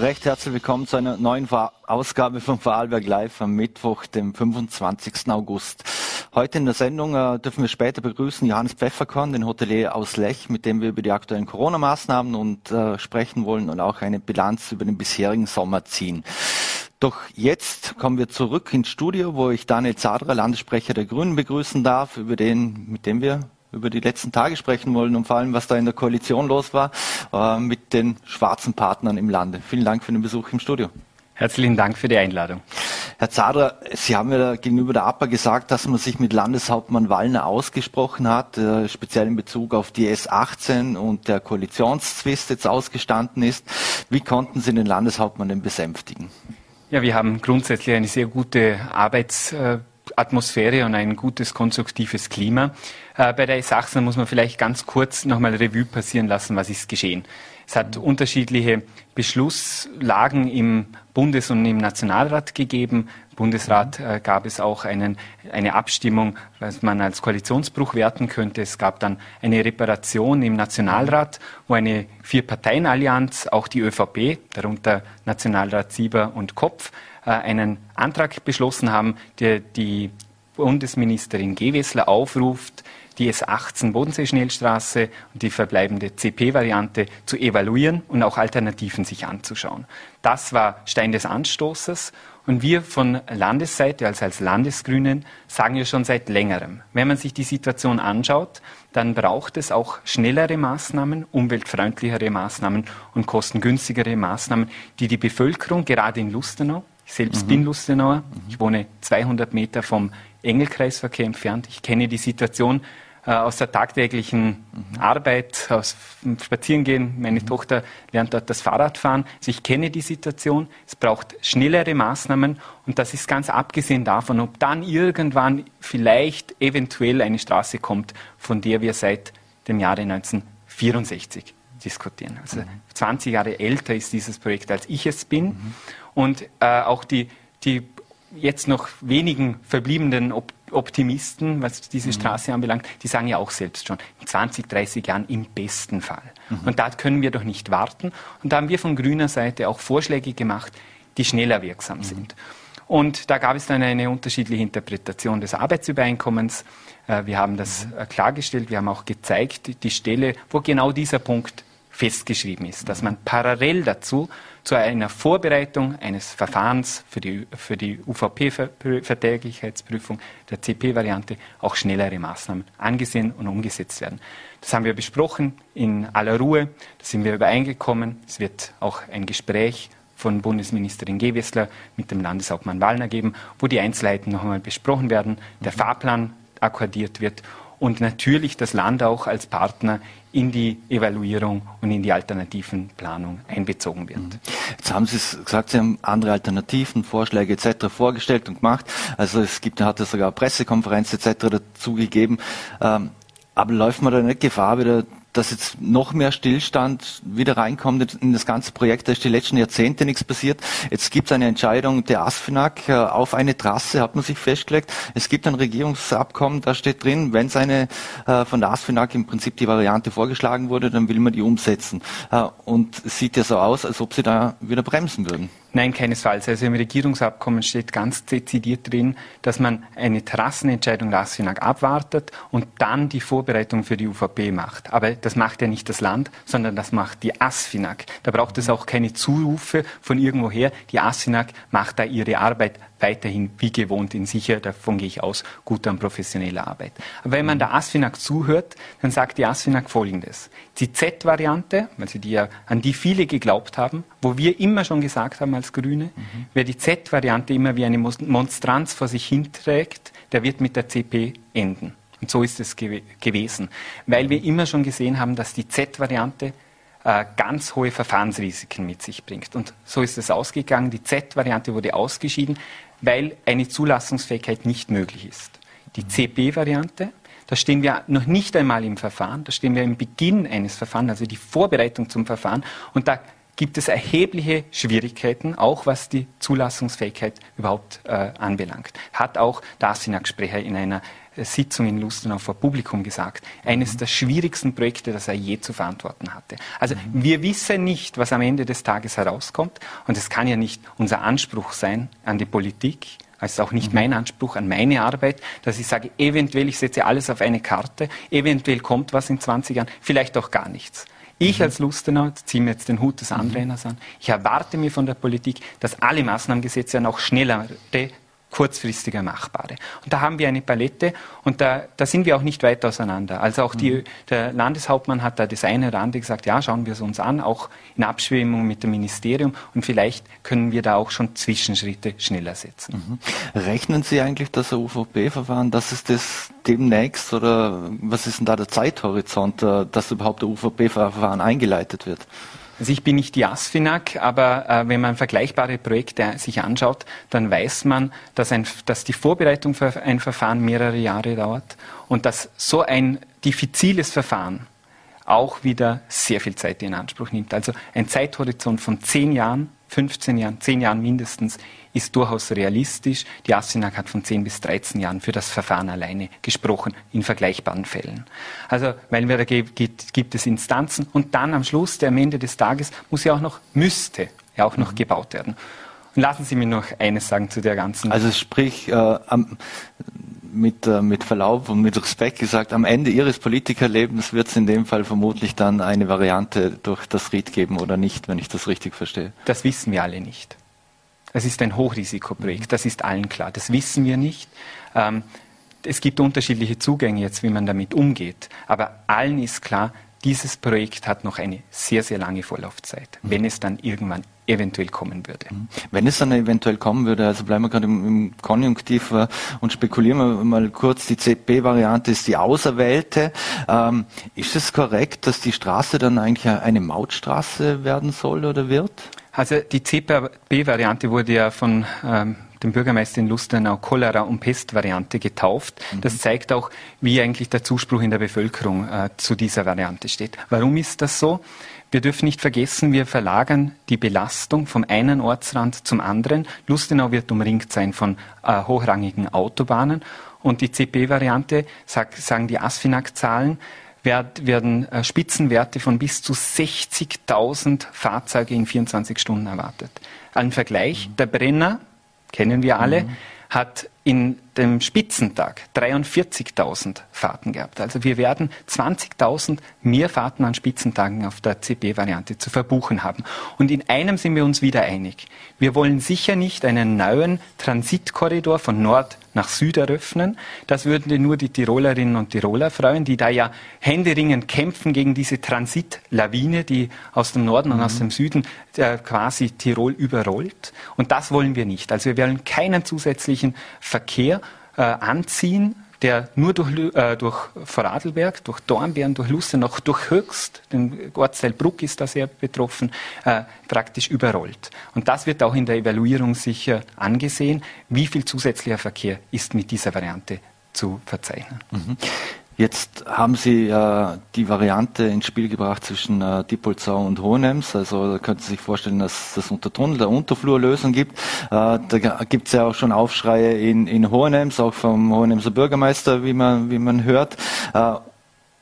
Recht herzlich willkommen zu einer neuen Ausgabe von Vorarlberg Live am Mittwoch, dem 25. August. Heute in der Sendung äh, dürfen wir später begrüßen Johannes Pfefferkorn, den Hotelier aus Lech, mit dem wir über die aktuellen Corona-Maßnahmen und äh, sprechen wollen und auch eine Bilanz über den bisherigen Sommer ziehen. Doch jetzt kommen wir zurück ins Studio, wo ich Daniel Zadra, Landessprecher der Grünen, begrüßen darf, über den, mit dem wir über die letzten Tage sprechen wollen und vor allem, was da in der Koalition los war äh, mit den schwarzen Partnern im Lande. Vielen Dank für den Besuch im Studio. Herzlichen Dank für die Einladung. Herr Zadra, Sie haben ja gegenüber der APA gesagt, dass man sich mit Landeshauptmann Wallner ausgesprochen hat, äh, speziell in Bezug auf die S18 und der Koalitionszwist jetzt ausgestanden ist. Wie konnten Sie den Landeshauptmann denn besänftigen? Ja, wir haben grundsätzlich eine sehr gute Arbeits äh, Atmosphäre und ein gutes konstruktives Klima. Äh, bei der S18 muss man vielleicht ganz kurz nochmal Revue passieren lassen, was ist geschehen. Es hat unterschiedliche Beschlusslagen im Bundes- und im Nationalrat gegeben. Im Bundesrat äh, gab es auch einen, eine Abstimmung, was man als Koalitionsbruch werten könnte. Es gab dann eine Reparation im Nationalrat, wo eine Vier-Parteien-Allianz, auch die ÖVP, darunter Nationalrat Sieber und Kopf, äh, einen Antrag beschlossen haben, der die Bundesministerin Gewessler aufruft, die S18 Bodensee-Schnellstraße und die verbleibende CP-Variante zu evaluieren und auch Alternativen sich anzuschauen. Das war Stein des Anstoßes und wir von Landesseite, also als Landesgrünen, sagen ja schon seit längerem, wenn man sich die Situation anschaut, dann braucht es auch schnellere Maßnahmen, umweltfreundlichere Maßnahmen und kostengünstigere Maßnahmen, die die Bevölkerung gerade in Lustenau ich selbst mhm. bin Lustenauer. Ich wohne 200 Meter vom Engelkreisverkehr entfernt. Ich kenne die Situation äh, aus der tagtäglichen mhm. Arbeit, aus Spazierengehen. Meine mhm. Tochter lernt dort das Fahrradfahren. Also ich kenne die Situation. Es braucht schnellere Maßnahmen und das ist ganz abgesehen davon, ob dann irgendwann vielleicht eventuell eine Straße kommt, von der wir seit dem Jahre 1964 diskutieren. Also 20 mhm. Jahre älter ist dieses Projekt, als ich es bin. Mhm. Und äh, auch die, die jetzt noch wenigen verbliebenen Op Optimisten, was diese mhm. Straße anbelangt, die sagen ja auch selbst schon, in 20, 30 Jahren im besten Fall. Mhm. Und da können wir doch nicht warten. Und da haben wir von grüner Seite auch Vorschläge gemacht, die schneller wirksam mhm. sind. Und da gab es dann eine unterschiedliche Interpretation des Arbeitsübereinkommens. Äh, wir haben das mhm. äh, klargestellt, wir haben auch gezeigt, die Stelle, wo genau dieser Punkt festgeschrieben ist, dass man parallel dazu zu einer Vorbereitung eines Verfahrens für die, für die UVP-Verträglichkeitsprüfung der CP-Variante auch schnellere Maßnahmen angesehen und umgesetzt werden. Das haben wir besprochen in aller Ruhe, da sind wir übereingekommen. Es wird auch ein Gespräch von Bundesministerin Gewessler mit dem Landeshauptmann Wallner geben, wo die Einzelheiten noch einmal besprochen werden, der Fahrplan akkordiert wird und natürlich das Land auch als Partner in die Evaluierung und in die alternativen Planung einbezogen wird. Mhm. Jetzt haben Sie gesagt, Sie haben andere Alternativen, Vorschläge etc. vorgestellt und gemacht. Also es gibt, hat es sogar Pressekonferenz etc. dazu gegeben. Ähm, aber läuft man da nicht Gefahr, wieder dass jetzt noch mehr Stillstand wieder reinkommt in das ganze Projekt. Da ist die letzten Jahrzehnte nichts passiert. Jetzt gibt es eine Entscheidung der ASFINAG äh, auf eine Trasse, hat man sich festgelegt. Es gibt ein Regierungsabkommen, da steht drin, wenn eine äh, von der ASFINAG im Prinzip die Variante vorgeschlagen wurde, dann will man die umsetzen. Äh, und es sieht ja so aus, als ob sie da wieder bremsen würden. Nein, keinesfalls. Also im Regierungsabkommen steht ganz dezidiert drin, dass man eine Trassenentscheidung der ASFINAG abwartet und dann die Vorbereitung für die UVP macht. Aber das macht ja nicht das Land, sondern das macht die ASFINAG. Da braucht es auch keine Zurufe von irgendwoher. Die ASFINAG macht da ihre Arbeit weiterhin wie gewohnt in sicher, davon gehe ich aus, guter und professioneller Arbeit. Aber wenn man der ASFINAG zuhört, dann sagt die ASFINAG Folgendes. Die Z-Variante, also die ja, an die viele geglaubt haben, wo wir immer schon gesagt haben als Grüne, mhm. wer die Z-Variante immer wie eine Monstranz vor sich hinträgt, der wird mit der CP enden. Und so ist es gew gewesen. Weil wir immer schon gesehen haben, dass die Z-Variante äh, ganz hohe Verfahrensrisiken mit sich bringt. Und so ist es ausgegangen. Die Z-Variante wurde ausgeschieden, weil eine Zulassungsfähigkeit nicht möglich ist. Die CP-Variante, da stehen wir noch nicht einmal im Verfahren, da stehen wir im Beginn eines Verfahrens, also die Vorbereitung zum Verfahren. Und da gibt es erhebliche Schwierigkeiten, auch was die Zulassungsfähigkeit überhaupt äh, anbelangt. Hat auch der ASFINAG-Sprecher in einer Sitzung in Lustenau vor Publikum gesagt. Eines mhm. der schwierigsten Projekte, das er je zu verantworten hatte. Also mhm. wir wissen nicht, was am Ende des Tages herauskommt. Und es kann ja nicht unser Anspruch sein an die Politik, also auch nicht mhm. mein Anspruch an meine Arbeit, dass ich sage, eventuell ich setze alles auf eine Karte, eventuell kommt was in 20 Jahren, vielleicht auch gar nichts. Ich mhm. als Lustenau ziehe mir jetzt den Hut des mhm. Anrainers an. Ich erwarte mir von der Politik, dass alle Maßnahmen gesetzt werden, auch schnellere kurzfristiger machbare. Und da haben wir eine Palette und da, da sind wir auch nicht weit auseinander. Also auch die, mhm. der Landeshauptmann hat da das eine oder andere gesagt, ja, schauen wir es uns an, auch in Abschwemmung mit dem Ministerium und vielleicht können wir da auch schon Zwischenschritte schneller setzen. Mhm. Rechnen Sie eigentlich das UVP-Verfahren, dass es das demnächst oder was ist denn da der Zeithorizont, äh, dass überhaupt der UVP-Verfahren eingeleitet wird? Also ich bin nicht die ASFINAG, aber äh, wenn man vergleichbare Projekte sich anschaut, dann weiß man, dass, ein, dass die Vorbereitung für ein Verfahren mehrere Jahre dauert und dass so ein diffiziles Verfahren auch wieder sehr viel Zeit in Anspruch nimmt. Also ein Zeithorizont von zehn Jahren, 15 Jahren, zehn Jahren mindestens ist durchaus realistisch. Die ASFINAG hat von 10 bis 13 Jahren für das Verfahren alleine gesprochen, in vergleichbaren Fällen. Also, weil wir da gibt, gibt es Instanzen und dann am Schluss, der am Ende des Tages, muss ja auch noch, müsste ja auch noch mhm. gebaut werden. Und lassen Sie mir noch eines sagen zu der ganzen. Also sprich, äh, am, mit, äh, mit Verlaub und mit Respekt gesagt, am Ende Ihres Politikerlebens wird es in dem Fall vermutlich dann eine Variante durch das RIT geben oder nicht, wenn ich das richtig verstehe. Das wissen wir alle nicht. Es ist ein Hochrisikoprojekt, das ist allen klar. Das wissen wir nicht. Ähm, es gibt unterschiedliche Zugänge jetzt, wie man damit umgeht. Aber allen ist klar, dieses Projekt hat noch eine sehr, sehr lange Vorlaufzeit, mhm. wenn es dann irgendwann eventuell kommen würde. Mhm. Wenn es dann eventuell kommen würde, also bleiben wir gerade im, im Konjunktiv äh, und spekulieren wir mal kurz, die CP-Variante ist die auserwählte. Ähm, ist es korrekt, dass die Straße dann eigentlich eine Mautstraße werden soll oder wird? Also die CPB-Variante wurde ja von ähm, dem Bürgermeister in Lustenau Cholera- und Pest-Variante getauft. Mhm. Das zeigt auch, wie eigentlich der Zuspruch in der Bevölkerung äh, zu dieser Variante steht. Warum ist das so? Wir dürfen nicht vergessen, wir verlagern die Belastung vom einen Ortsrand zum anderen. Lustenau wird umringt sein von äh, hochrangigen Autobahnen und die CP-Variante, sag, sagen die ASFINAG-Zahlen, werden äh, Spitzenwerte von bis zu 60.000 Fahrzeuge in 24 Stunden erwartet. Ein Vergleich, mhm. der Brenner, kennen wir alle, mhm. hat in dem Spitzentag 43.000 Fahrten gehabt. Also wir werden 20.000 mehr Fahrten an Spitzentagen auf der CB-Variante zu verbuchen haben. Und in einem sind wir uns wieder einig. Wir wollen sicher nicht einen neuen Transitkorridor von Nord nach Süd eröffnen. Das würden nur die Tirolerinnen und Tiroler freuen, die da ja händeringend kämpfen gegen diese Transitlawine, die aus dem Norden mhm. und aus dem Süden äh, quasi Tirol überrollt. Und das wollen wir nicht. Also wir wollen keinen zusätzlichen Verkehr äh, anziehen, der nur durch, äh, durch Vorarlberg, durch Dornbirn, durch Lustenau, durch Höchst, den Ortsteil Bruck ist da sehr betroffen, äh, praktisch überrollt. Und das wird auch in der Evaluierung sicher angesehen, wie viel zusätzlicher Verkehr ist mit dieser Variante zu verzeichnen. Mhm. Jetzt haben Sie äh, die Variante ins Spiel gebracht zwischen äh, Diepolzau und Hohenems. Also da könnten Sie sich vorstellen, dass es unter Tunnel der Unterflurlösung gibt. Äh, da gibt es ja auch schon Aufschreie in, in Hohenems, auch vom Hohenemser Bürgermeister, wie man, wie man hört. Äh,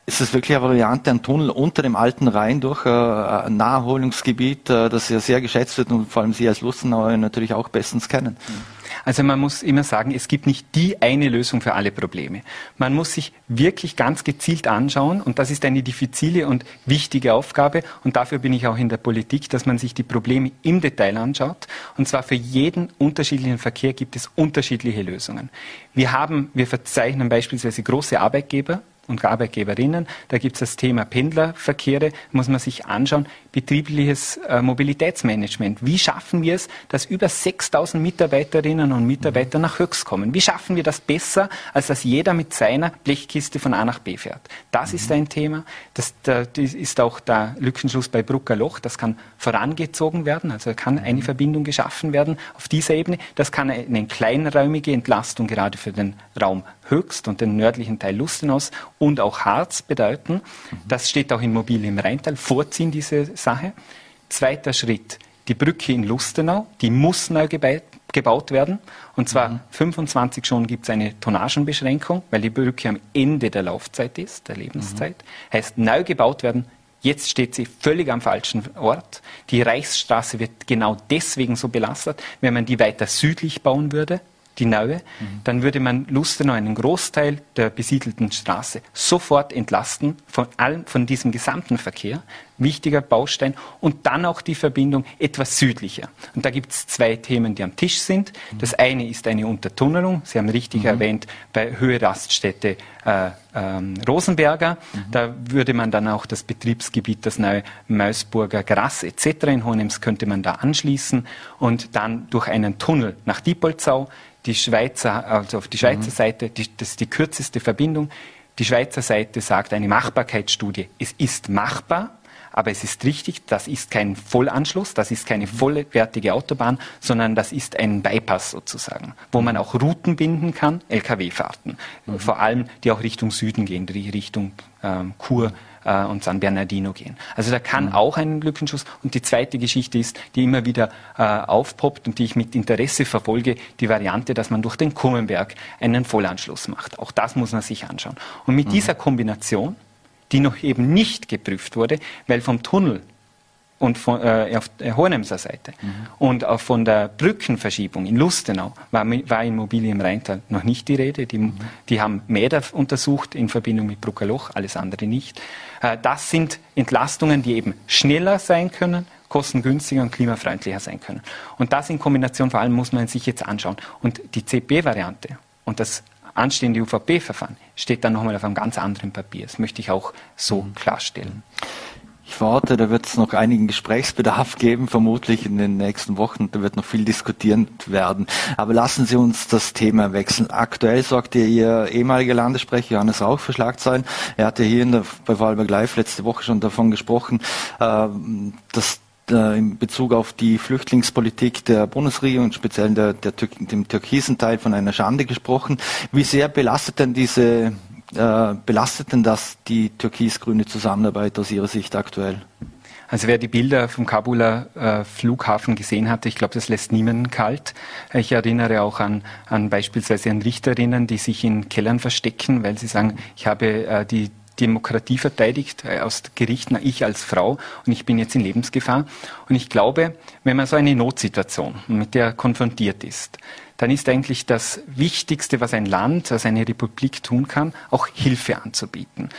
ist es wirklich eine Variante, ein Tunnel unter dem alten Rhein durch äh, ein Naherholungsgebiet, äh, das ja sehr geschätzt wird und vor allem Sie als Lustenauer natürlich auch bestens kennen? Mhm. Also man muss immer sagen, es gibt nicht die eine Lösung für alle Probleme. Man muss sich wirklich ganz gezielt anschauen und das ist eine diffizile und wichtige Aufgabe und dafür bin ich auch in der Politik, dass man sich die Probleme im Detail anschaut und zwar für jeden unterschiedlichen Verkehr gibt es unterschiedliche Lösungen. Wir haben, wir verzeichnen beispielsweise große Arbeitgeber, und Arbeitgeberinnen. Da gibt es das Thema Pendlerverkehre, muss man sich anschauen. Betriebliches äh, Mobilitätsmanagement. Wie schaffen wir es, dass über 6000 Mitarbeiterinnen und Mitarbeiter nach Höchst kommen? Wie schaffen wir das besser, als dass jeder mit seiner Blechkiste von A nach B fährt? Das ist ein Thema. Das, das ist auch der Lückenschluss bei Brucker Loch. Das kann vorangezogen werden. Also kann eine Verbindung geschaffen werden auf dieser Ebene. Das kann eine kleinräumige Entlastung gerade für den Raum Höchst und den nördlichen Teil Lustenaus und auch Harz bedeuten. Das steht auch in Mobil im Rheintal, vorziehen diese Sache. Zweiter Schritt, die Brücke in Lustenau, die muss neu gebaut werden. Und zwar mhm. 25 schon gibt es eine Tonnagenbeschränkung, weil die Brücke am Ende der Laufzeit ist, der Lebenszeit. Mhm. Heißt, neu gebaut werden. Jetzt steht sie völlig am falschen Ort. Die Reichsstraße wird genau deswegen so belastet. Wenn man die weiter südlich bauen würde, die Naue, mhm. dann würde man Lustenau einen Großteil der besiedelten Straße sofort entlasten von allem, von diesem gesamten Verkehr, wichtiger Baustein, und dann auch die Verbindung etwas südlicher. Und da gibt es zwei Themen, die am Tisch sind. Mhm. Das eine ist eine Untertunnelung. Sie haben richtig mhm. erwähnt, bei Höhe Raststätte äh, ähm, Rosenberger. Mhm. Da würde man dann auch das Betriebsgebiet, das neue Meusburger Gras etc. in Hohenems könnte man da anschließen und dann durch einen Tunnel nach Diepolzau die Schweizer, also auf die Schweizer mhm. Seite, die, das ist die kürzeste Verbindung. Die Schweizer Seite sagt eine Machbarkeitsstudie. Es ist machbar, aber es ist richtig, das ist kein Vollanschluss, das ist keine vollwertige Autobahn, sondern das ist ein Bypass sozusagen, wo man auch Routen binden kann, Lkw-Fahrten, mhm. vor allem die auch Richtung Süden gehen, die Richtung ähm, Chur, äh, und San Bernardino gehen. Also da kann mhm. auch ein Lückenschuss. Und die zweite Geschichte ist, die immer wieder äh, aufpoppt und die ich mit Interesse verfolge, die Variante, dass man durch den Kummenberg einen Vollanschluss macht. Auch das muss man sich anschauen. Und mit mhm. dieser Kombination, die noch eben nicht geprüft wurde, weil vom Tunnel und von, äh, auf der Hohenemser Seite. Mhm. Und auch von der Brückenverschiebung in Lustenau war, war Immobilie im Rheintal noch nicht die Rede. Die, mhm. die haben Mäder untersucht in Verbindung mit Bruckerloch, alles andere nicht. Äh, das sind Entlastungen, die eben schneller sein können, kostengünstiger und klimafreundlicher sein können. Und das in Kombination vor allem muss man sich jetzt anschauen. Und die CP-Variante und das anstehende UVP-Verfahren steht dann nochmal auf einem ganz anderen Papier. Das möchte ich auch so mhm. klarstellen. Ich verorte, da wird es noch einigen Gesprächsbedarf geben, vermutlich in den nächsten Wochen. Da wird noch viel diskutiert werden. Aber lassen Sie uns das Thema wechseln. Aktuell sorgt Ihr ehemaliger Landessprecher Johannes Rauch für Schlagzeilen. Er hatte hier in der, bei Vorarlberg Live letzte Woche schon davon gesprochen, äh, dass in Bezug auf die Flüchtlingspolitik der Bundesregierung und speziell der, der, dem türkisen Teil von einer Schande gesprochen. Wie sehr belastet denn diese äh, belastet denn das die türkis-grüne Zusammenarbeit aus Ihrer Sicht aktuell? Also wer die Bilder vom Kabuler äh, Flughafen gesehen hatte, ich glaube, das lässt niemanden kalt. Ich erinnere auch an, an beispielsweise an Richterinnen, die sich in Kellern verstecken, weil sie sagen, ich habe äh, die Demokratie verteidigt äh, aus Gerichten, ich als Frau und ich bin jetzt in Lebensgefahr. Und ich glaube, wenn man so eine Notsituation mit der konfrontiert ist, dann ist eigentlich das Wichtigste, was ein Land, was eine Republik tun kann, auch Hilfe anzubieten.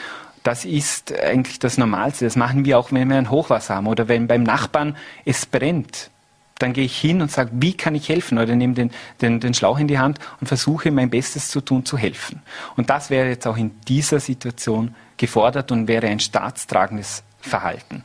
Das ist eigentlich das Normalste. Das machen wir auch, wenn wir ein Hochwasser haben oder wenn beim Nachbarn es brennt. Dann gehe ich hin und sage, wie kann ich helfen? Oder nehme den, den, den Schlauch in die Hand und versuche mein Bestes zu tun, zu helfen. Und das wäre jetzt auch in dieser Situation gefordert und wäre ein staatstragendes Verhalten.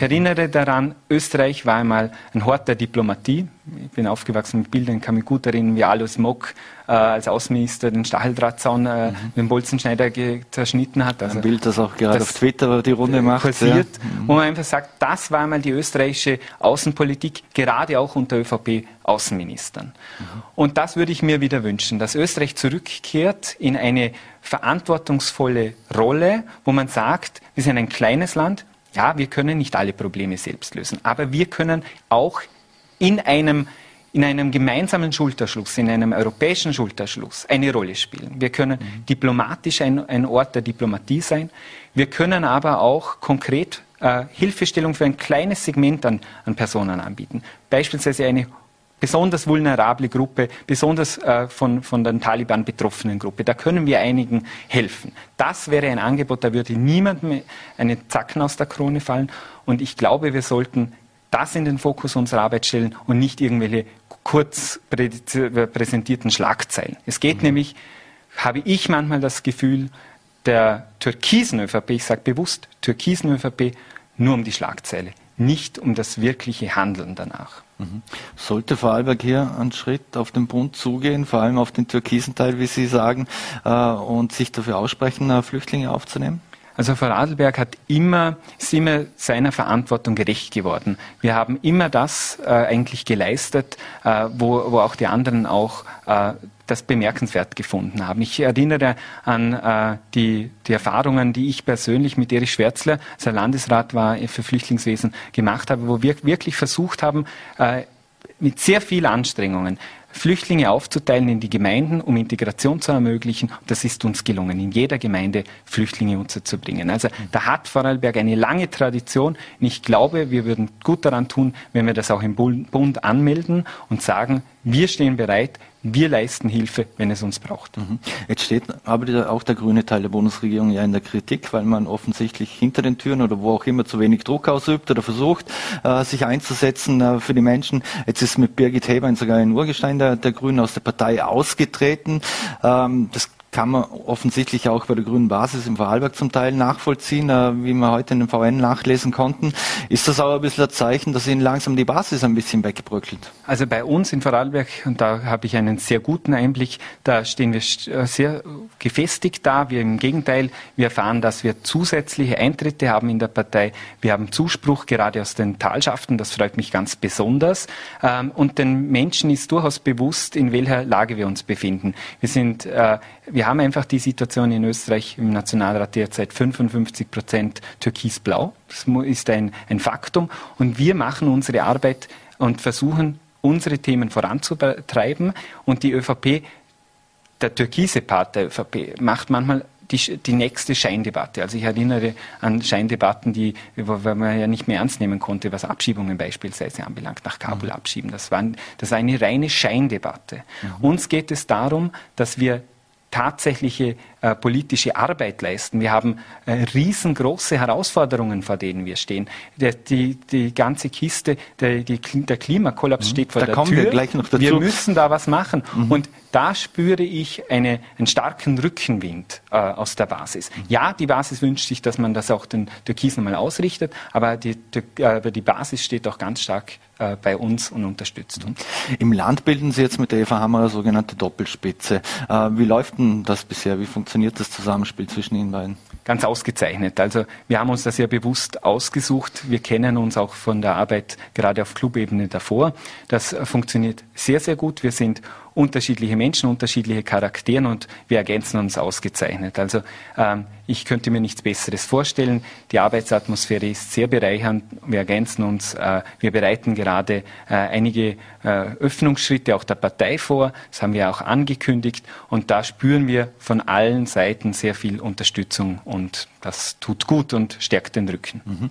Ich erinnere daran, Österreich war einmal ein Hort der Diplomatie. Ich bin aufgewachsen mit Bildern, kann mich gut erinnern, wie Alois Mock äh, als Außenminister den Stacheldrahtzaun äh, mhm. dem Bolzenschneider zerschnitten hat. Also ein Bild, das auch gerade das auf Twitter die Runde macht. Passiert, ja. mhm. Wo man einfach sagt, das war einmal die österreichische Außenpolitik, gerade auch unter ÖVP-Außenministern. Mhm. Und das würde ich mir wieder wünschen, dass Österreich zurückkehrt in eine verantwortungsvolle Rolle, wo man sagt, wir sind ein kleines Land, ja, wir können nicht alle Probleme selbst lösen, aber wir können auch in einem, in einem gemeinsamen Schulterschluss, in einem europäischen Schulterschluss eine Rolle spielen. Wir können mhm. diplomatisch ein, ein, Ort der Diplomatie sein. Wir können aber auch konkret äh, Hilfestellung für ein kleines Segment an, an Personen anbieten. Beispielsweise eine besonders vulnerable Gruppe, besonders äh, von, von den Taliban betroffenen Gruppe. Da können wir einigen helfen. Das wäre ein Angebot, da würde niemand mehr einen Zacken aus der Krone fallen. Und ich glaube, wir sollten das in den Fokus unserer Arbeit stellen und nicht irgendwelche kurz präsentierten Schlagzeilen. Es geht mhm. nämlich, habe ich manchmal das Gefühl, der türkisen ÖVP, ich sage bewusst türkisen ÖVP, nur um die Schlagzeile, nicht um das wirkliche Handeln danach. Mhm. Sollte Vorarlberg hier einen Schritt auf den Bund zugehen, vor allem auf den türkisen Teil, wie Sie sagen, äh, und sich dafür aussprechen, Flüchtlinge aufzunehmen? Also Vorarlberg hat immer, ist immer seiner Verantwortung gerecht geworden. Wir haben immer das äh, eigentlich geleistet, äh, wo, wo auch die anderen auch äh, das bemerkenswert gefunden haben. Ich erinnere an äh, die, die Erfahrungen, die ich persönlich mit Erich Schwärzler, als er Landesrat war für Flüchtlingswesen, gemacht habe, wo wir wirklich versucht haben, äh, mit sehr vielen Anstrengungen Flüchtlinge aufzuteilen in die Gemeinden, um Integration zu ermöglichen. Das ist uns gelungen, in jeder Gemeinde Flüchtlinge unterzubringen. Also da hat Vorarlberg eine lange Tradition. Und ich glaube, wir würden gut daran tun, wenn wir das auch im Bund anmelden und sagen, wir stehen bereit, wir leisten Hilfe, wenn es uns braucht. Mhm. Jetzt steht aber auch der grüne Teil der Bundesregierung ja in der Kritik, weil man offensichtlich hinter den Türen oder wo auch immer zu wenig Druck ausübt oder versucht, äh, sich einzusetzen äh, für die Menschen. Jetzt ist mit Birgit Hebein sogar ein Urgestein der, der Grünen aus der Partei ausgetreten. Ähm, das kann man offensichtlich auch bei der grünen Basis im Vorarlberg zum Teil nachvollziehen, äh, wie wir heute in den VN nachlesen konnten. Ist das auch ein bisschen ein Zeichen, dass Ihnen langsam die Basis ein bisschen wegbröckelt? Also bei uns in Vorarlberg, und da habe ich einen sehr guten Einblick, da stehen wir äh, sehr gefestigt da. Wir im Gegenteil, wir erfahren, dass wir zusätzliche Eintritte haben in der Partei. Wir haben Zuspruch gerade aus den Talschaften, das freut mich ganz besonders. Ähm, und den Menschen ist durchaus bewusst, in welcher Lage wir uns befinden. Wir sind äh, wir haben einfach die Situation in Österreich im Nationalrat derzeit 55 Prozent türkisblau. Das ist ein, ein Faktum. Und wir machen unsere Arbeit und versuchen, unsere Themen voranzutreiben. Und die ÖVP, der türkise Part der ÖVP, macht manchmal die, die nächste Scheindebatte. Also ich erinnere an Scheindebatten, die, wo man ja nicht mehr ernst nehmen konnte, was Abschiebungen beispielsweise anbelangt, nach Kabul mhm. abschieben. Das war, das war eine reine Scheindebatte. Mhm. Uns geht es darum, dass wir tatsächliche äh, politische Arbeit leisten. Wir haben äh, riesengroße Herausforderungen, vor denen wir stehen. Der, die, die ganze Kiste, der, die, der Klimakollaps mhm. steht vor da der kommen Tür. Wir, gleich noch dazu. wir müssen da was machen. Mhm. Und da spüre ich eine, einen starken Rückenwind äh, aus der Basis. Mhm. Ja, die Basis wünscht sich, dass man das auch den Türkisen mal ausrichtet, aber die, die, aber die Basis steht auch ganz stark äh, bei uns und unterstützt uns. Im Land bilden Sie jetzt mit der Eva Hammer eine sogenannte Doppelspitze. Äh, wie läuft denn das bisher? Wie funktioniert das Zusammenspiel zwischen Ihnen beiden? Ganz ausgezeichnet. Also wir haben uns das ja bewusst ausgesucht. Wir kennen uns auch von der Arbeit gerade auf Clubebene davor. Das funktioniert sehr, sehr gut. Wir sind unterschiedliche Menschen, unterschiedliche Charakteren und wir ergänzen uns ausgezeichnet. Also ähm, ich könnte mir nichts Besseres vorstellen. Die Arbeitsatmosphäre ist sehr bereichernd. Wir ergänzen uns. Äh, wir bereiten gerade äh, einige äh, Öffnungsschritte auch der Partei vor. Das haben wir auch angekündigt. Und da spüren wir von allen Seiten sehr viel Unterstützung und das tut gut und stärkt den Rücken. Mhm.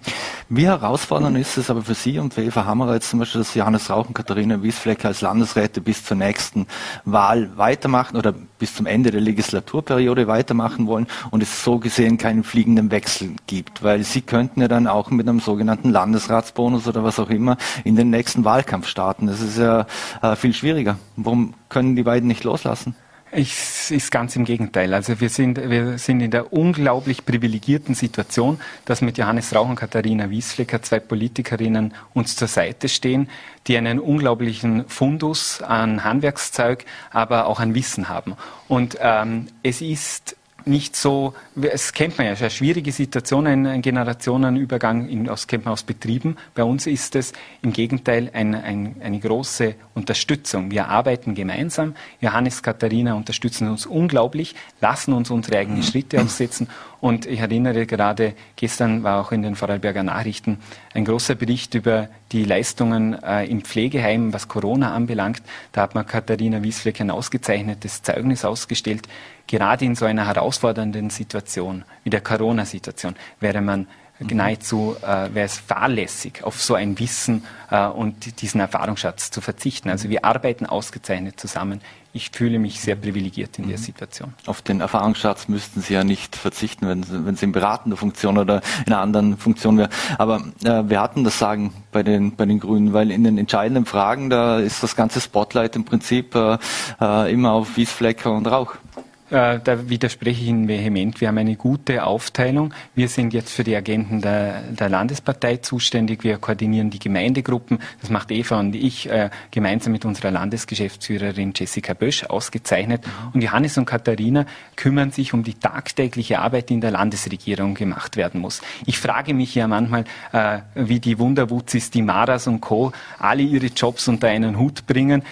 Wie herausfordernd ist es aber für Sie und für Eva Hammerer jetzt zum Beispiel, dass Johannes Rauch und Katharina Wiesflecker als Landesräte bis zur nächsten Wahl weitermachen oder bis zum Ende der Legislaturperiode weitermachen wollen und es so gesehen keinen fliegenden Wechsel gibt, weil Sie könnten ja dann auch mit einem sogenannten Landesratsbonus oder was auch immer in den nächsten Wahlkampf starten. Das ist ja äh, viel schwieriger. Warum können die beiden nicht loslassen? Es ist ganz im Gegenteil. Also wir sind, wir sind in der unglaublich privilegierten Situation, dass mit Johannes Rauch und Katharina Wiesflecker zwei Politikerinnen uns zur Seite stehen, die einen unglaublichen Fundus an Handwerkszeug, aber auch an Wissen haben. Und ähm, es ist nicht so, es kennt man ja, es ist eine schwierige Situation, ein, Generationenübergang in, aus, kennt man aus Betrieben. Bei uns ist es im Gegenteil ein, ein, eine große Unterstützung. Wir arbeiten gemeinsam. Johannes, Katharina unterstützen uns unglaublich, lassen uns unsere eigenen Schritte aufsetzen. Und ich erinnere gerade, gestern war auch in den Vorarlberger Nachrichten ein großer Bericht über die Leistungen äh, im Pflegeheim, was Corona anbelangt. Da hat man Katharina Wiesfleck ein ausgezeichnetes Zeugnis ausgestellt gerade in so einer herausfordernden Situation wie der Corona-Situation wäre man mhm. nahezu äh, wäre es fahrlässig, auf so ein Wissen äh, und diesen Erfahrungsschatz zu verzichten. Also wir arbeiten ausgezeichnet zusammen. Ich fühle mich sehr privilegiert in mhm. der Situation. Auf den Erfahrungsschatz müssten Sie ja nicht verzichten, wenn Sie, wenn Sie in beratender Funktion oder in einer anderen Funktion wären. Aber äh, wir hatten das Sagen bei den, bei den Grünen, weil in den entscheidenden Fragen, da ist das ganze Spotlight im Prinzip äh, äh immer auf Wiesflecker und Rauch. Äh, da widerspreche ich Ihnen vehement. Wir haben eine gute Aufteilung. Wir sind jetzt für die Agenten der, der Landespartei zuständig. Wir koordinieren die Gemeindegruppen. Das macht Eva und ich äh, gemeinsam mit unserer Landesgeschäftsführerin Jessica Bösch ausgezeichnet. Und Johannes und Katharina kümmern sich um die tagtägliche Arbeit, die in der Landesregierung gemacht werden muss. Ich frage mich ja manchmal, äh, wie die Wunderwutzis, die Maras und Co. alle ihre Jobs unter einen Hut bringen.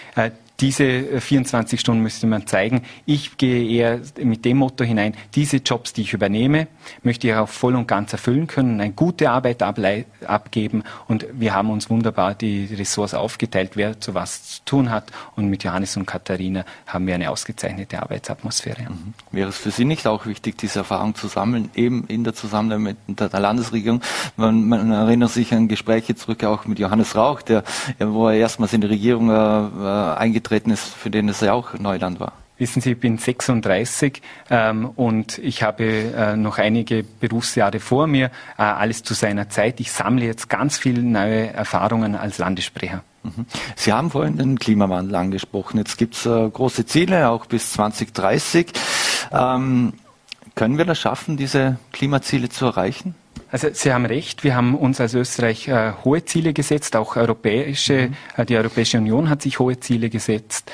Äh, diese 24 Stunden müsste man zeigen. Ich gehe eher mit dem Motto hinein, diese Jobs, die ich übernehme, möchte ich auch voll und ganz erfüllen können, eine gute Arbeit abgeben. Und wir haben uns wunderbar die Ressorts aufgeteilt, wer zu was zu tun hat. Und mit Johannes und Katharina haben wir eine ausgezeichnete Arbeitsatmosphäre. Mhm. Wäre es für Sie nicht auch wichtig, diese Erfahrung zu sammeln, eben in der Zusammenarbeit mit der Landesregierung? Man, man erinnert sich an Gespräche zurück auch mit Johannes Rauch, der, wo er erstmals in die Regierung äh, äh eingetreten aufgetreten ist, für den es ja auch Neuland war. Wissen Sie, ich bin 36 ähm, und ich habe äh, noch einige Berufsjahre vor mir, äh, alles zu seiner Zeit. Ich sammle jetzt ganz viele neue Erfahrungen als Landessprecher. Mhm. Sie haben vorhin den Klimawandel angesprochen. Jetzt gibt es äh, große Ziele, auch bis 2030. Ähm, können wir das schaffen, diese Klimaziele zu erreichen? Also Sie haben recht, wir haben uns als Österreich äh, hohe Ziele gesetzt, auch europäische, mhm. äh, die Europäische Union hat sich hohe Ziele gesetzt.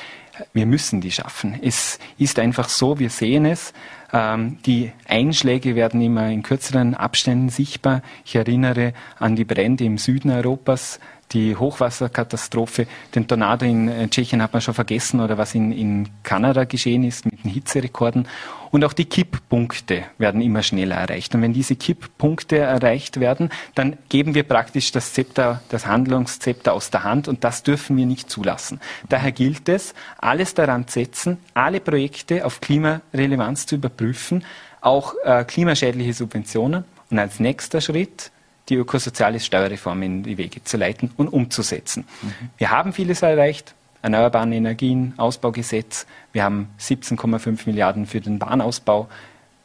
Wir müssen die schaffen. Es ist einfach so, wir sehen es. Ähm, die Einschläge werden immer in kürzeren Abständen sichtbar. Ich erinnere an die Brände im Süden Europas, die Hochwasserkatastrophe, den Tornado in äh, Tschechien hat man schon vergessen oder was in, in Kanada geschehen ist mit den Hitzerekorden. Und auch die Kipppunkte werden immer schneller erreicht. Und wenn diese Kipppunkte erreicht werden, dann geben wir praktisch das Zepter, das Handlungszepter aus der Hand und das dürfen wir nicht zulassen. Daher gilt es, alles daran zu setzen, alle Projekte auf Klimarelevanz zu überprüfen, auch äh, klimaschädliche Subventionen und als nächster Schritt die ökosoziale Steuerreform in die Wege zu leiten und umzusetzen. Mhm. Wir haben vieles erreicht. Erneuerbare Energien, Ausbaugesetz. Wir haben 17,5 Milliarden für den Bahnausbau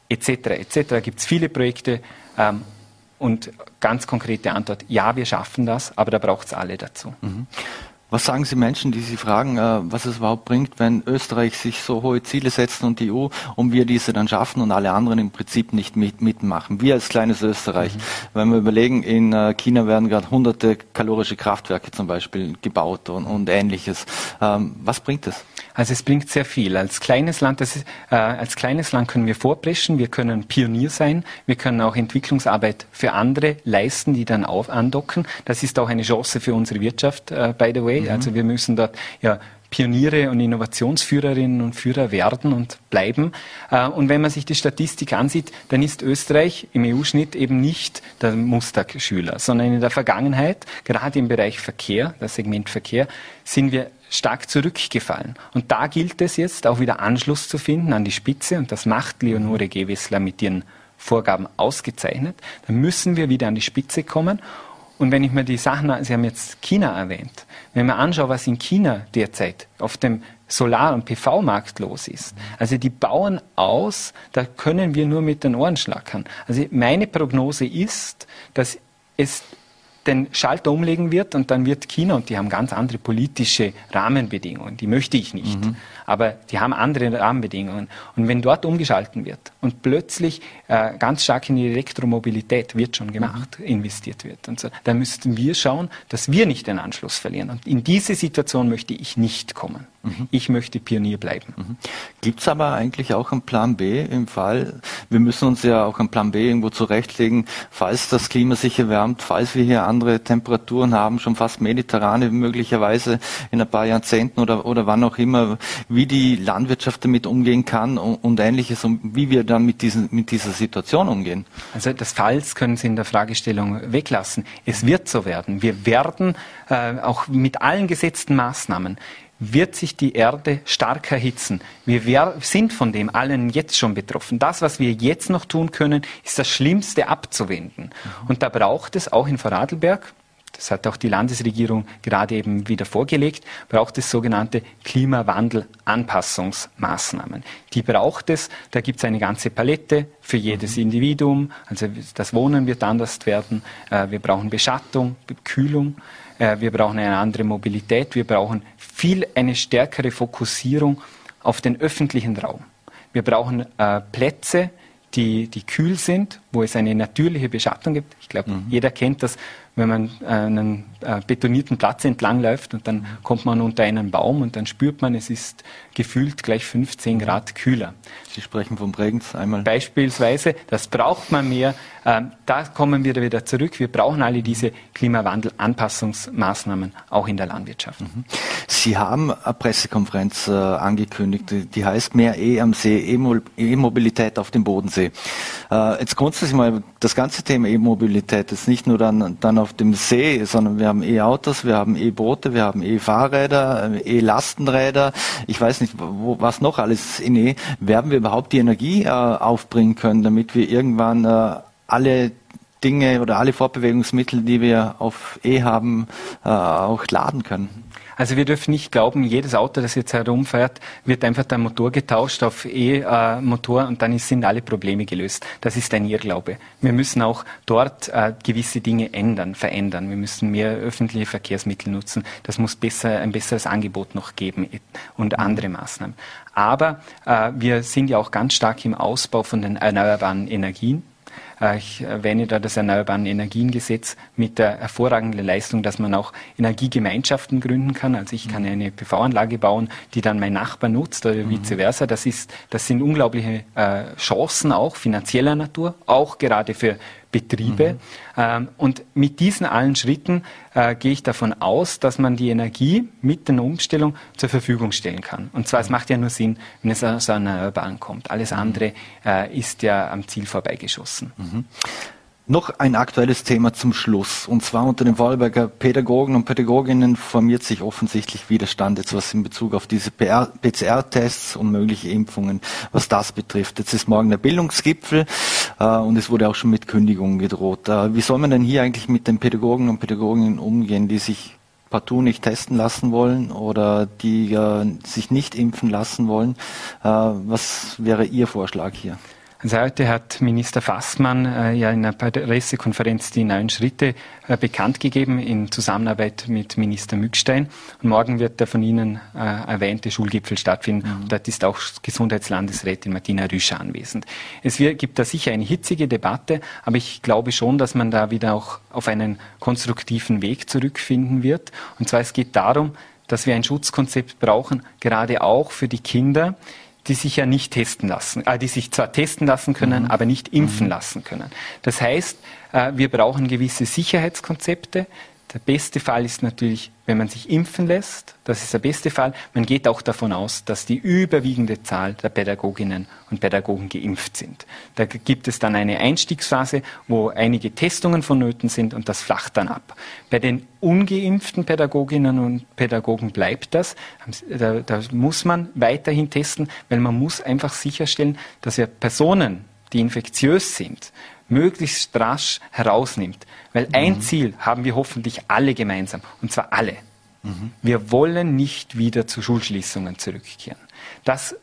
etc. etc. Gibt es viele Projekte. Ähm, und ganz konkrete Antwort, ja, wir schaffen das, aber da braucht es alle dazu. Mhm. Was sagen Sie Menschen, die Sie fragen, äh, was es überhaupt bringt, wenn Österreich sich so hohe Ziele setzt und die EU und wir diese dann schaffen und alle anderen im Prinzip nicht mit, mitmachen? Wir als kleines Österreich. Mhm. Wenn wir überlegen, in äh, China werden gerade hunderte kalorische Kraftwerke zum Beispiel gebaut und, und ähnliches. Ähm, was bringt das? Also es bringt sehr viel. Als kleines Land, ist, äh, als kleines Land können wir vorpreschen, wir können Pionier sein, wir können auch Entwicklungsarbeit für andere leisten, die dann auf andocken. Das ist auch eine Chance für unsere Wirtschaft, äh, by the way. Mhm. Also wir müssen dort ja Pioniere und Innovationsführerinnen und Führer werden und bleiben. Äh, und wenn man sich die Statistik ansieht, dann ist Österreich im EU-Schnitt eben nicht der Musterschüler, sondern in der Vergangenheit, gerade im Bereich Verkehr, das Segment Verkehr, sind wir stark zurückgefallen. Und da gilt es jetzt auch wieder Anschluss zu finden an die Spitze und das macht Leonore Gewessler mit ihren Vorgaben ausgezeichnet. Da müssen wir wieder an die Spitze kommen und wenn ich mir die Sachen, Sie haben jetzt China erwähnt, wenn man anschaut, was in China derzeit auf dem Solar- und PV-Markt los ist. Also die bauen aus, da können wir nur mit den Ohren schlackern. Also meine Prognose ist, dass es den Schalter umlegen wird und dann wird China, und die haben ganz andere politische Rahmenbedingungen, die möchte ich nicht, mhm. aber die haben andere Rahmenbedingungen. Und wenn dort umgeschalten wird und plötzlich äh, ganz stark in die Elektromobilität wird schon gemacht, mhm. investiert wird und so, dann müssten wir schauen, dass wir nicht den Anschluss verlieren. Und in diese Situation möchte ich nicht kommen. Mhm. Ich möchte Pionier bleiben. Mhm. Gibt es aber eigentlich auch einen Plan B im Fall? Wir müssen uns ja auch einen Plan B irgendwo zurechtlegen, falls das Klima sich erwärmt, falls wir hier andere Temperaturen haben, schon fast mediterrane möglicherweise in ein paar Jahrzehnten oder, oder wann auch immer, wie die Landwirtschaft damit umgehen kann und, und ähnliches und wie wir dann mit, diesen, mit dieser Situation umgehen. Also das Falls können Sie in der Fragestellung weglassen. Es wird so werden. Wir werden äh, auch mit allen gesetzten Maßnahmen wird sich die Erde stark erhitzen. Wir sind von dem allen jetzt schon betroffen. Das, was wir jetzt noch tun können, ist das Schlimmste abzuwenden. Und da braucht es auch in Vorarlberg, das hat auch die Landesregierung gerade eben wieder vorgelegt, braucht es sogenannte Klimawandelanpassungsmaßnahmen. Die braucht es, da gibt es eine ganze Palette für jedes mhm. Individuum. Also das Wohnen wird anders werden. Äh, wir brauchen Beschattung, Kühlung. Äh, wir brauchen eine andere Mobilität. Wir brauchen viel eine stärkere Fokussierung auf den öffentlichen Raum. Wir brauchen äh, Plätze, die, die kühl sind, wo es eine natürliche Beschattung gibt. Ich glaube, mhm. jeder kennt das, wenn man äh, einen äh, betonierten Platz entlang läuft und dann kommt man unter einen Baum und dann spürt man, es ist gefühlt gleich 15 Grad kühler. Sie sprechen vom Bregenz einmal. Beispielsweise, das braucht man mehr. Ähm, da kommen wir wieder zurück. Wir brauchen alle diese Klimawandel-Anpassungsmaßnahmen auch in der Landwirtschaft. Mhm. Sie haben eine Pressekonferenz äh, angekündigt, die heißt Mehr E am See, E-Mobilität auf dem Bodensee. Äh, jetzt grundsätzlich mal das ganze Thema E-Mobilität ist nicht nur dann, dann auf dem See, sondern wir haben E-Autos, wir haben E-Boote, wir haben E-Fahrräder, äh, E-Lastenräder. Ich weiß nicht, wo, was noch alles in E. Werden wir überhaupt die Energie äh, aufbringen können, damit wir irgendwann äh, alle Dinge oder alle Fortbewegungsmittel, die wir auf E haben, äh, auch laden können? Also wir dürfen nicht glauben, jedes Auto, das jetzt herumfährt, wird einfach der Motor getauscht auf E-Motor und dann sind alle Probleme gelöst. Das ist ein Irrglaube. Wir müssen auch dort äh, gewisse Dinge ändern, verändern. Wir müssen mehr öffentliche Verkehrsmittel nutzen. Das muss besser, ein besseres Angebot noch geben und andere Maßnahmen. Aber äh, wir sind ja auch ganz stark im Ausbau von den erneuerbaren Energien. Äh, ich erwähne da das Erneuerbaren Energiengesetz mit der hervorragenden Leistung, dass man auch Energiegemeinschaften gründen kann. Also ich kann eine PV-Anlage bauen, die dann mein Nachbar nutzt oder mhm. vice versa. Das, ist, das sind unglaubliche äh, Chancen auch finanzieller Natur, auch gerade für Betriebe. Mhm. Ähm, und mit diesen allen Schritten äh, gehe ich davon aus, dass man die Energie mit der Umstellung zur Verfügung stellen kann. Und zwar, es macht ja nur Sinn, wenn es aus einer Erneuerbaren kommt. Alles andere äh, ist ja am Ziel vorbeigeschossen. Mhm. Noch ein aktuelles Thema zum Schluss. Und zwar unter den Vorarlberger Pädagogen und Pädagoginnen formiert sich offensichtlich Widerstand, jetzt was in Bezug auf diese PCR-Tests und mögliche Impfungen, was das betrifft. Jetzt ist morgen der Bildungsgipfel äh, und es wurde auch schon mit Kündigungen gedroht. Äh, wie soll man denn hier eigentlich mit den Pädagogen und Pädagoginnen umgehen, die sich partout nicht testen lassen wollen oder die äh, sich nicht impfen lassen wollen? Äh, was wäre Ihr Vorschlag hier? Also heute hat Minister Fassmann äh, ja in einer Pressekonferenz die neuen Schritte äh, bekannt gegeben in Zusammenarbeit mit Minister Mückstein. Und morgen wird der von Ihnen äh, erwähnte Schulgipfel stattfinden. Mhm. Und dort ist auch Gesundheitslandesrätin Martina Rüscher anwesend. Es wird, gibt da sicher eine hitzige Debatte, aber ich glaube schon, dass man da wieder auch auf einen konstruktiven Weg zurückfinden wird. Und zwar es geht darum, dass wir ein Schutzkonzept brauchen, gerade auch für die Kinder, die sich ja nicht testen lassen, äh, die sich zwar testen lassen können, mhm. aber nicht impfen mhm. lassen können. Das heißt, äh, wir brauchen gewisse Sicherheitskonzepte. Der beste Fall ist natürlich, wenn man sich impfen lässt. Das ist der beste Fall. Man geht auch davon aus, dass die überwiegende Zahl der Pädagoginnen und Pädagogen geimpft sind. Da gibt es dann eine Einstiegsphase, wo einige Testungen vonnöten sind und das flacht dann ab. Bei den ungeimpften Pädagoginnen und Pädagogen bleibt das. Da, da muss man weiterhin testen, weil man muss einfach sicherstellen, dass wir Personen, die infektiös sind, möglichst rasch herausnimmt. Weil mhm. ein Ziel haben wir hoffentlich alle gemeinsam, und zwar alle. Mhm. Wir wollen nicht wieder zu Schulschließungen zurückkehren. Das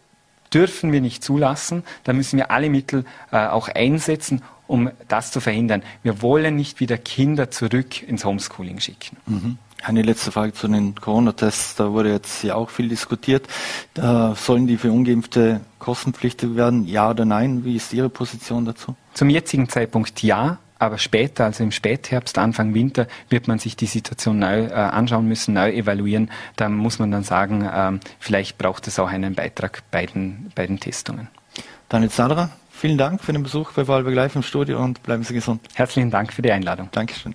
dürfen wir nicht zulassen. Da müssen wir alle Mittel äh, auch einsetzen, um das zu verhindern. Wir wollen nicht wieder Kinder zurück ins Homeschooling schicken. Mhm. Eine letzte Frage zu den Corona-Tests. Da wurde jetzt ja auch viel diskutiert. Da sollen die für Ungeimpfte kostenpflichtig werden? Ja oder nein? Wie ist Ihre Position dazu? Zum jetzigen Zeitpunkt ja. Aber später, also im Spätherbst, Anfang Winter, wird man sich die Situation neu äh, anschauen müssen, neu evaluieren. Da muss man dann sagen, ähm, vielleicht braucht es auch einen Beitrag bei den, bei den Testungen. Daniel Sadra, vielen Dank für den Besuch bei Wahlberg Live im Studio und bleiben Sie gesund. Herzlichen Dank für die Einladung. Dankeschön.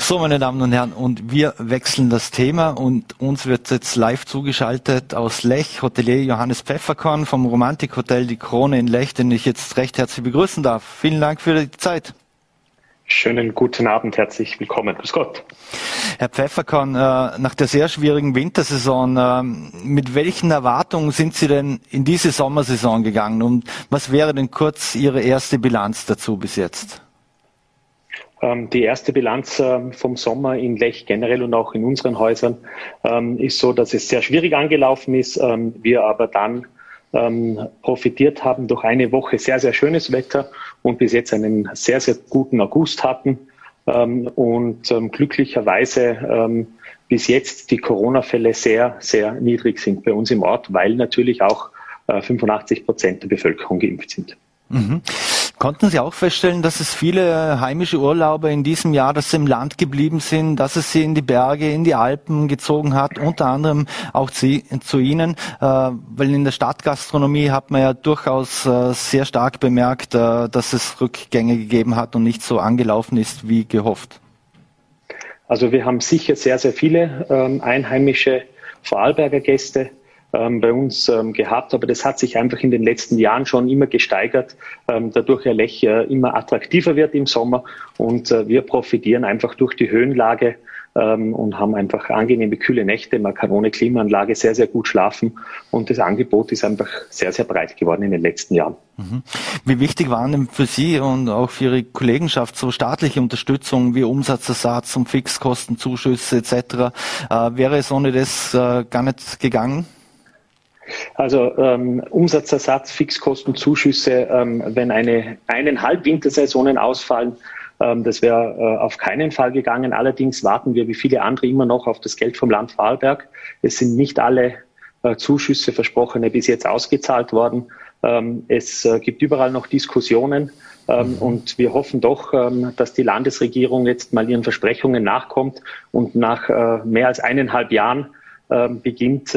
So, meine Damen und Herren, und wir wechseln das Thema und uns wird jetzt live zugeschaltet aus Lech Hotelier Johannes Pfefferkorn vom Romantikhotel Die Krone in Lech, den ich jetzt recht herzlich begrüßen darf. Vielen Dank für die Zeit. Schönen guten Abend, herzlich willkommen. Grüß Gott. Herr Pfefferkorn, äh, nach der sehr schwierigen Wintersaison, äh, mit welchen Erwartungen sind Sie denn in diese Sommersaison gegangen und was wäre denn kurz Ihre erste Bilanz dazu bis jetzt? Ähm, die erste Bilanz ähm, vom Sommer in Lech generell und auch in unseren Häusern ähm, ist so, dass es sehr schwierig angelaufen ist, wir aber dann profitiert haben durch eine Woche sehr, sehr schönes Wetter und bis jetzt einen sehr, sehr guten August hatten und glücklicherweise bis jetzt die Corona-Fälle sehr, sehr niedrig sind bei uns im Ort, weil natürlich auch 85 Prozent der Bevölkerung geimpft sind. Mhm. Konnten Sie auch feststellen, dass es viele heimische Urlauber in diesem Jahr, dass sie im Land geblieben sind, dass es sie in die Berge, in die Alpen gezogen hat, unter anderem auch zu, Ihnen? Äh, weil in der Stadtgastronomie hat man ja durchaus äh, sehr stark bemerkt, äh, dass es Rückgänge gegeben hat und nicht so angelaufen ist wie gehofft. Also wir haben sicher sehr, sehr viele ähm, einheimische Vorarlberger Gäste bei uns ähm, gehabt, aber das hat sich einfach in den letzten Jahren schon immer gesteigert, ähm, dadurch ja Lech immer attraktiver wird im Sommer und äh, wir profitieren einfach durch die Höhenlage ähm, und haben einfach angenehme kühle Nächte. Man kann ohne Klimaanlage sehr, sehr gut schlafen und das Angebot ist einfach sehr, sehr breit geworden in den letzten Jahren. Mhm. Wie wichtig waren denn für Sie und auch für Ihre Kollegenschaft so staatliche Unterstützung wie Umsatzersatz und Fixkostenzuschüsse etc.? Äh, wäre es ohne das äh, gar nicht gegangen? Also ähm, Umsatzersatz, Fixkostenzuschüsse, ähm, wenn eine eineinhalb Wintersaisonen ausfallen, ähm, das wäre äh, auf keinen Fall gegangen. Allerdings warten wir wie viele andere immer noch auf das Geld vom Land Vorarlberg. Es sind nicht alle äh, Zuschüsse versprochene bis jetzt ausgezahlt worden. Ähm, es äh, gibt überall noch Diskussionen. Ähm, mhm. Und wir hoffen doch, ähm, dass die Landesregierung jetzt mal ihren Versprechungen nachkommt und nach äh, mehr als eineinhalb Jahren ähm, beginnt,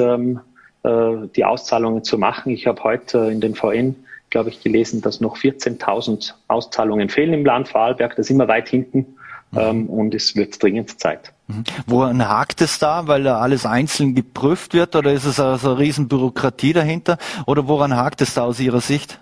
die Auszahlungen zu machen. Ich habe heute in den VN, glaube ich, gelesen, dass noch 14.000 Auszahlungen fehlen im Land Vorarlberg. Das ist immer weit hinten. Mhm. Ähm, und es wird dringend Zeit. Mhm. Woran hakt es da, weil da alles einzeln geprüft wird oder ist es also eine riesen Bürokratie dahinter oder woran hakt es da aus Ihrer Sicht?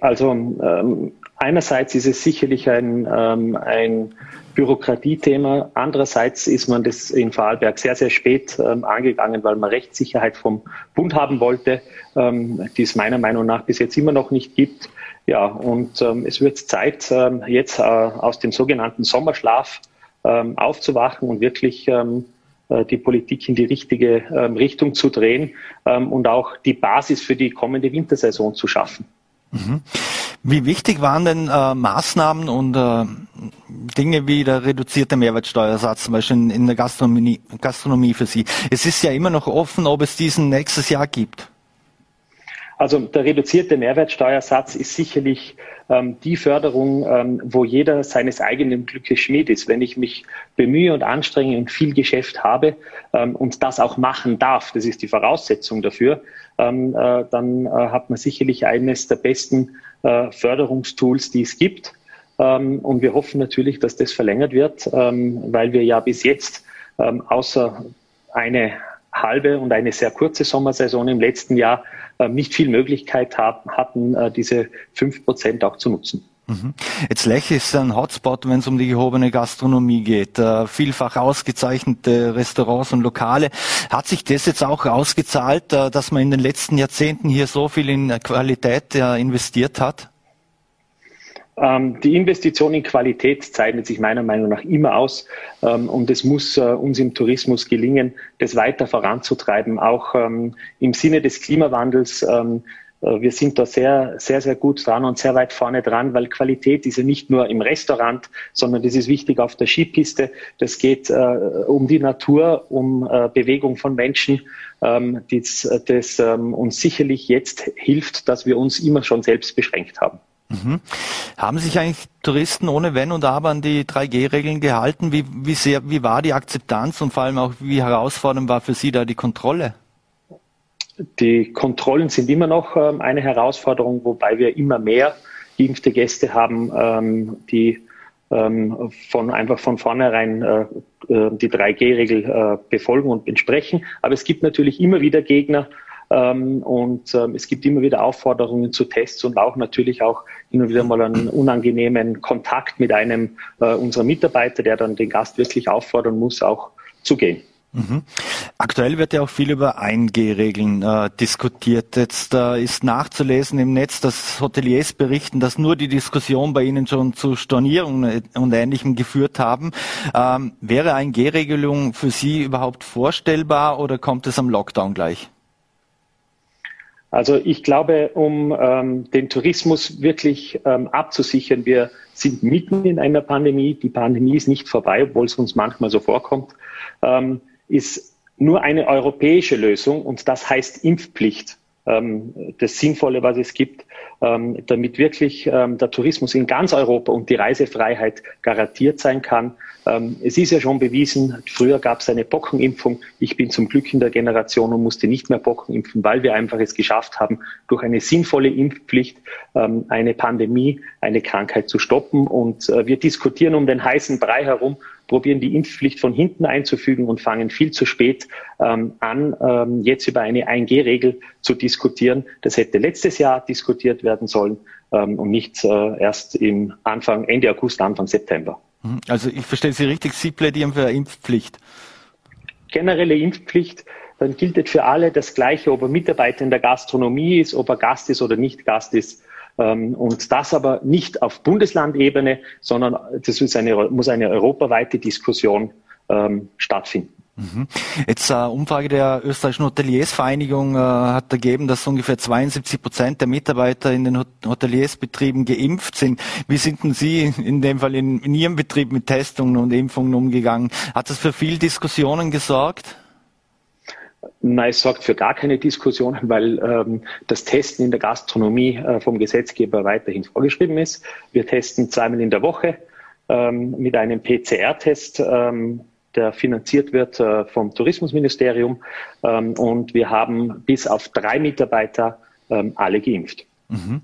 Also ähm, einerseits ist es sicherlich ein, ähm, ein Bürokratiethema. Andererseits ist man das in Vorarlberg sehr, sehr spät ähm, angegangen, weil man Rechtssicherheit vom Bund haben wollte, ähm, die es meiner Meinung nach bis jetzt immer noch nicht gibt. Ja, und ähm, es wird Zeit, ähm, jetzt äh, aus dem sogenannten Sommerschlaf ähm, aufzuwachen und wirklich ähm, äh, die Politik in die richtige Richtung zu drehen und auch die Basis für die kommende Wintersaison zu schaffen. Wie wichtig waren denn äh, Maßnahmen und äh, Dinge wie der reduzierte Mehrwertsteuersatz zum Beispiel in, in der Gastronomie, Gastronomie für Sie? Es ist ja immer noch offen, ob es diesen nächstes Jahr gibt. Also der reduzierte Mehrwertsteuersatz ist sicherlich ähm, die Förderung, ähm, wo jeder seines eigenen Glückes Schmied ist. Wenn ich mich bemühe und anstrenge und viel Geschäft habe ähm, und das auch machen darf, das ist die Voraussetzung dafür, ähm, äh, dann äh, hat man sicherlich eines der besten äh, Förderungstools, die es gibt. Ähm, und wir hoffen natürlich, dass das verlängert wird, ähm, weil wir ja bis jetzt außer eine halbe und eine sehr kurze Sommersaison im letzten Jahr äh, nicht viel Möglichkeit hatten, äh, diese fünf Prozent auch zu nutzen. Mhm. Jetzt Lech ist ein Hotspot, wenn es um die gehobene Gastronomie geht. Äh, vielfach ausgezeichnete Restaurants und Lokale. Hat sich das jetzt auch ausgezahlt, dass man in den letzten Jahrzehnten hier so viel in Qualität investiert hat? Ähm, die Investition in Qualität zeichnet sich meiner Meinung nach immer aus ähm, und es muss äh, uns im Tourismus gelingen, das weiter voranzutreiben, auch ähm, im Sinne des Klimawandels. Äh, wir sind da sehr, sehr, sehr gut dran und sehr weit vorne dran, weil Qualität ist ja nicht nur im Restaurant, sondern das ist wichtig auf der Skipiste. Das geht äh, um die Natur, um Bewegung von Menschen, das, das uns sicherlich jetzt hilft, dass wir uns immer schon selbst beschränkt haben. Mhm. Haben sich eigentlich Touristen ohne Wenn und Aber an die 3G-Regeln gehalten? Wie, wie, sehr, wie war die Akzeptanz und vor allem auch wie herausfordernd war für Sie da die Kontrolle? Die Kontrollen sind immer noch ähm, eine Herausforderung, wobei wir immer mehr geimpfte Gäste haben, ähm, die ähm, von einfach von vornherein äh, äh die 3G-Regel äh, befolgen und entsprechen. Aber es gibt natürlich immer wieder Gegner, und ähm, es gibt immer wieder Aufforderungen zu Tests und auch natürlich auch immer wieder mal einen unangenehmen Kontakt mit einem äh, unserer Mitarbeiter, der dann den Gast wirklich auffordern muss, auch zu gehen. Mhm. Aktuell wird ja auch viel über 1G-Regeln äh, diskutiert. Jetzt äh, ist nachzulesen im Netz, dass Hoteliers berichten, dass nur die Diskussion bei ihnen schon zu Stornierungen und Ähnlichem geführt haben. Ähm, wäre 1G-Regelung für Sie überhaupt vorstellbar oder kommt es am Lockdown gleich? Also ich glaube, um ähm, den Tourismus wirklich ähm, abzusichern, wir sind mitten in einer Pandemie. Die Pandemie ist nicht vorbei, obwohl es uns manchmal so vorkommt, ähm, ist nur eine europäische Lösung und das heißt Impfpflicht das Sinnvolle, was es gibt, ähm, damit wirklich ähm, der Tourismus in ganz Europa und die Reisefreiheit garantiert sein kann. Ähm, es ist ja schon bewiesen, früher gab es eine Pockenimpfung. Ich bin zum Glück in der Generation und musste nicht mehr Pocken impfen, weil wir einfach es geschafft haben, durch eine sinnvolle Impfpflicht ähm, eine Pandemie, eine Krankheit zu stoppen. Und äh, wir diskutieren um den heißen Brei herum, probieren die Impfpflicht von hinten einzufügen und fangen viel zu spät ähm, an, ähm, jetzt über eine 1G-Regel zu diskutieren. Das hätte letztes Jahr diskutiert werden sollen ähm, und nicht äh, erst im Anfang, Ende August, Anfang September. Mhm. Also ich verstehe Sie richtig, Sie plädieren für eine Impfpflicht. Generelle Impfpflicht, dann gilt es für alle das Gleiche, ob er Mitarbeiter in der Gastronomie ist, ob er Gast ist oder nicht Gast ist. Ähm, und das aber nicht auf Bundeslandebene, sondern das eine, muss eine europaweite Diskussion ähm, stattfinden. Mhm. Jetzt eine Umfrage der österreichischen Hoteliersvereinigung äh, hat ergeben, dass ungefähr 72 Prozent der Mitarbeiter in den Hoteliersbetrieben geimpft sind. Wie sind denn Sie in dem Fall in, in Ihrem Betrieb mit Testungen und Impfungen umgegangen? Hat das für viel Diskussionen gesorgt? Nein, es sorgt für gar keine Diskussionen, weil ähm, das Testen in der Gastronomie äh, vom Gesetzgeber weiterhin vorgeschrieben ist. Wir testen zweimal in der Woche ähm, mit einem PCR-Test. Ähm, der finanziert wird äh, vom Tourismusministerium. Ähm, und wir haben bis auf drei Mitarbeiter ähm, alle geimpft. Mhm.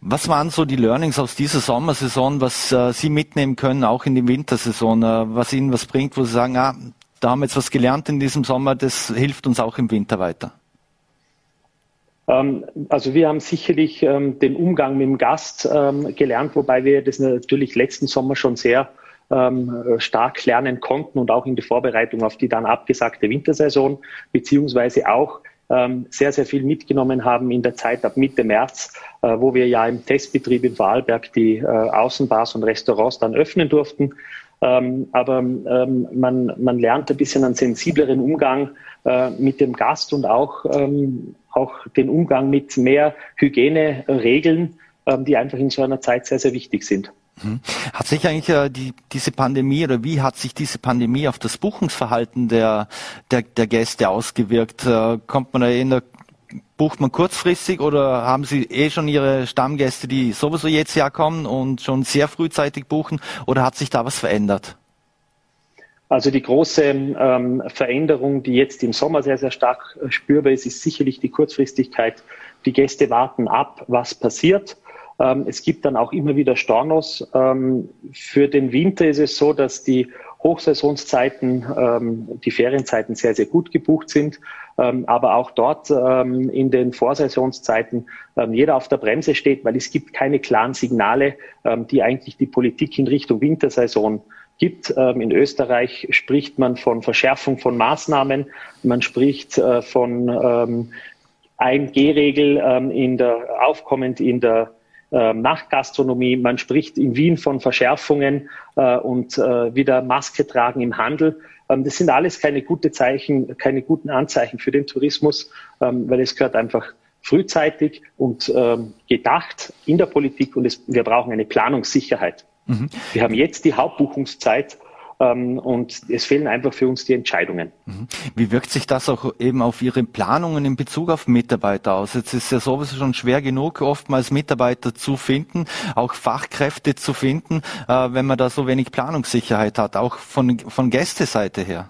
Was waren so die Learnings aus dieser Sommersaison, was äh, Sie mitnehmen können, auch in die Wintersaison, äh, was Ihnen was bringt, wo Sie sagen, ah, da haben wir jetzt was gelernt in diesem Sommer, das hilft uns auch im Winter weiter? Ähm, also wir haben sicherlich ähm, den Umgang mit dem Gast ähm, gelernt, wobei wir das natürlich letzten Sommer schon sehr stark lernen konnten und auch in der Vorbereitung auf die dann abgesagte Wintersaison, beziehungsweise auch sehr, sehr viel mitgenommen haben in der Zeit ab Mitte März, äh, wo wir ja im Testbetrieb in Vorarlberg die äh, Außenbars und Restaurants dann öffnen durften. Ähm, aber ähm, man, man lernt ein bisschen einen sensibleren Umgang äh, mit dem Gast und auch, ähm, auch den Umgang mit mehr Hygieneregeln, ähm, die einfach in so einer Zeit sehr, sehr wichtig sind. Mhm. Hat sich eigentlich äh, die, diese Pandemie oder wie hat sich diese Pandemie auf das Buchungsverhalten der, der, der Gäste ausgewirkt? Äh, kommt man da in der bucht man kurzfristig oder haben Sie eh schon Ihre Stammgäste, die sowieso jetzt herkommen und schon sehr frühzeitig buchen oder hat sich da was verändert? Also die große ähm, Veränderung, die jetzt im Sommer sehr, sehr stark äh, spürbar ist, ist sicherlich die Kurzfristigkeit. Die Gäste warten ab, was passiert. Ähm, es gibt dann auch immer wieder Stornos. Ähm, für den Winter ist es so, dass die Hochsaisonszeiten, ähm, die Ferienzeiten sehr, sehr gut gebucht sind. aber auch dort in den Vorsaisonszeiten jeder auf der Bremse steht, weil es gibt keine klaren Signale, die eigentlich die Politik in Richtung Wintersaison gibt. in Österreich spricht man von Verschärfung von Maßnahmen. Man spricht äh, von 1G-Regel in der, aufkommend in der äh, Nachtgastronomie. Man spricht in Wien von Verschärfungen äh, und äh, wieder Maske tragen im Handel. Ähm, das sind alles keine gute Zeichen, keine guten Anzeichen für den Tourismus, ähm, weil es gehört einfach frühzeitig und ähm, gedacht in der Politik und es, wir brauchen eine Planungssicherheit. Mhm. Wir haben jetzt die Hauptbuchungszeit ähm, und es fehlen einfach für uns die Entscheidungen. Mhm. Wie wirkt sich das auch eben auf Ihre Planungen in Bezug auf Mitarbeiter aus? Jetzt ist ja sowieso schon schwer genug, oftmals Mitarbeiter zu finden, auch Fachkräfte zu finden, äh, wenn man da so wenig Planungssicherheit hat, auch von, von Gästeseite her.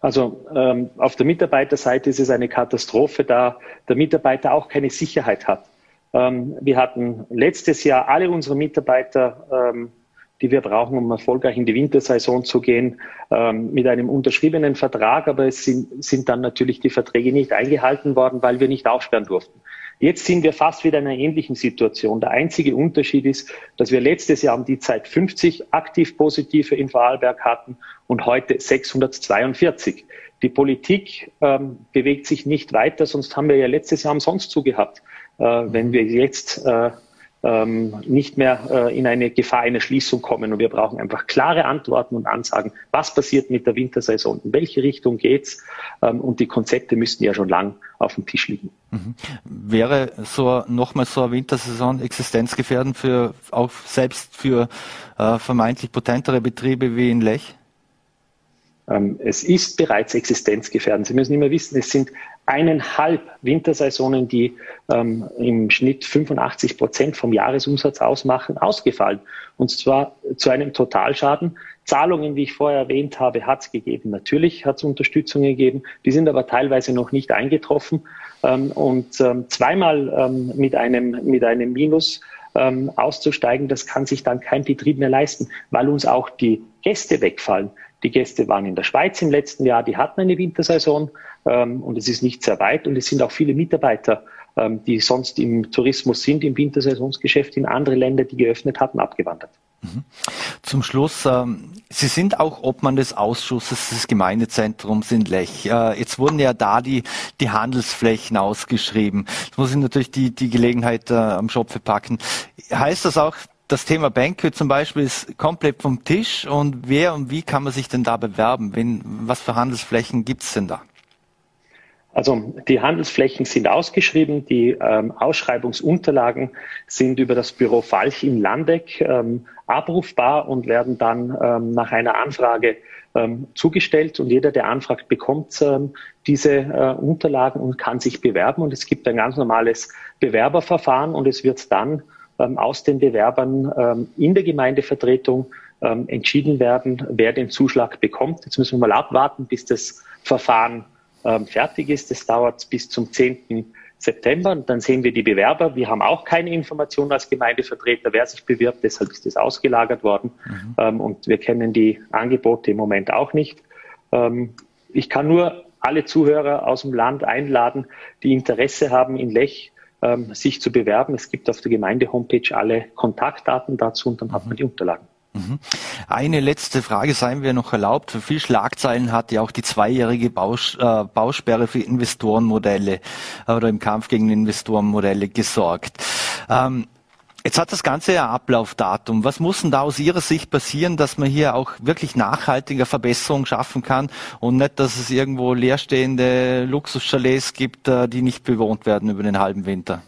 Also ähm, auf der Mitarbeiterseite ist es eine Katastrophe, da der Mitarbeiter auch keine Sicherheit hat. Ähm, wir hatten letztes Jahr alle unsere Mitarbeiter ähm, die wir brauchen, um erfolgreich in die Wintersaison zu gehen, ähm, mit einem unterschriebenen Vertrag. Aber es sind, sind dann natürlich die Verträge nicht eingehalten worden, weil wir nicht aufsperren durften. Jetzt sind wir fast wieder in einer ähnlichen Situation. Der einzige Unterschied ist, dass wir letztes Jahr um die Zeit 50 aktiv Positive in Vorarlberg hatten und heute 642. Die Politik ähm, bewegt sich nicht weiter, sonst haben wir ja letztes Jahr umsonst zugehabt. Äh, wenn wir jetzt äh, ähm, nicht mehr äh, in eine Gefahr einer Schließung kommen. Und wir brauchen einfach klare Antworten und Ansagen, was passiert mit der Wintersaison, in welche Richtung geht's. Ähm, und die Konzepte müssten ja schon lang auf dem Tisch liegen. Mhm. Wäre so nochmal so eine Wintersaison existenzgefährdend für auch selbst für äh, vermeintlich potentere Betriebe wie in Lech? Ähm, es ist bereits existenzgefährdend. Sie müssen immer wissen, es sind eineinhalb Wintersaisonen, die ähm, im Schnitt 85 Prozent vom Jahresumsatz ausmachen, ausgefallen. Und zwar zu einem Totalschaden. Zahlungen, wie ich vorher erwähnt habe, hat es gegeben. Natürlich hat es Unterstützung gegeben. Die sind aber teilweise noch nicht eingetroffen. Ähm, und ähm, zweimal ähm, mit, einem, mit einem Minus ähm, auszusteigen, das kann sich dann kein Betrieb mehr leisten, weil uns auch die Gäste wegfallen. Die Gäste waren in der Schweiz im letzten Jahr, die hatten eine Wintersaison und es ist nicht sehr weit und es sind auch viele Mitarbeiter, ähm, die sonst im Tourismus sind, im Wintersaisonsgeschäft in andere Länder, die geöffnet hatten, abgewandert. Mhm. Zum Schluss, ähm, Sie sind auch Obmann des Ausschusses des Gemeindezentrums in Lech. Äh, jetzt wurden ja da die, die Handelsflächen ausgeschrieben. Jetzt muss ich natürlich die, die Gelegenheit äh, am Schopfe packen. Heißt das auch, das Thema Banquet zum Beispiel ist komplett vom Tisch und wer und wie kann man sich denn da bewerben? Wen, was für Handelsflächen gibt es denn da? Also die Handelsflächen sind ausgeschrieben, die ähm, Ausschreibungsunterlagen sind über das Büro Falch in Landeck ähm, abrufbar und werden dann ähm, nach einer Anfrage ähm, zugestellt und jeder, der anfragt, bekommt ähm, diese äh, Unterlagen und kann sich bewerben und es gibt ein ganz normales Bewerberverfahren und es wird dann ähm, aus den Bewerbern in der Gemeindevertretung entschieden werden, wer den Zuschlag bekommt. Jetzt müssen wir mal abwarten, bis das Verfahren fertig ist. Das dauert bis zum 10. September und dann sehen wir die Bewerber. Wir haben auch keine Informationen als Gemeindevertreter, wer sich bewirbt, deshalb ist das ausgelagert worden mhm. und wir kennen die Angebote im Moment auch nicht. ich kann nur alle Zuhörer aus dem Land einladen, die Interesse haben, in Lech ähm, sich zu bewerben. Es gibt auf der Gemeinde-Homepage alle Kontaktdaten dazu und dann hat man die Unterlagen. Mhm. Eine letzte Frage seien wir noch erlaubt. Für viel Schlagzeilen hat ja auch die zweijährige Baus äh, Bausperre für Investorenmodelle äh, oder im Kampf gegen Investorenmodelle gesorgt. Ähm, Jetzt hat das Ganze ja Ablaufdatum. Was muss denn da aus Ihrer Sicht passieren, dass man hier auch wirklich nachhaltige Verbesserungen schaffen kann und nicht, dass es irgendwo leerstehende Luxuschalets gibt, äh, die nicht bewohnt werden über den halben Winter?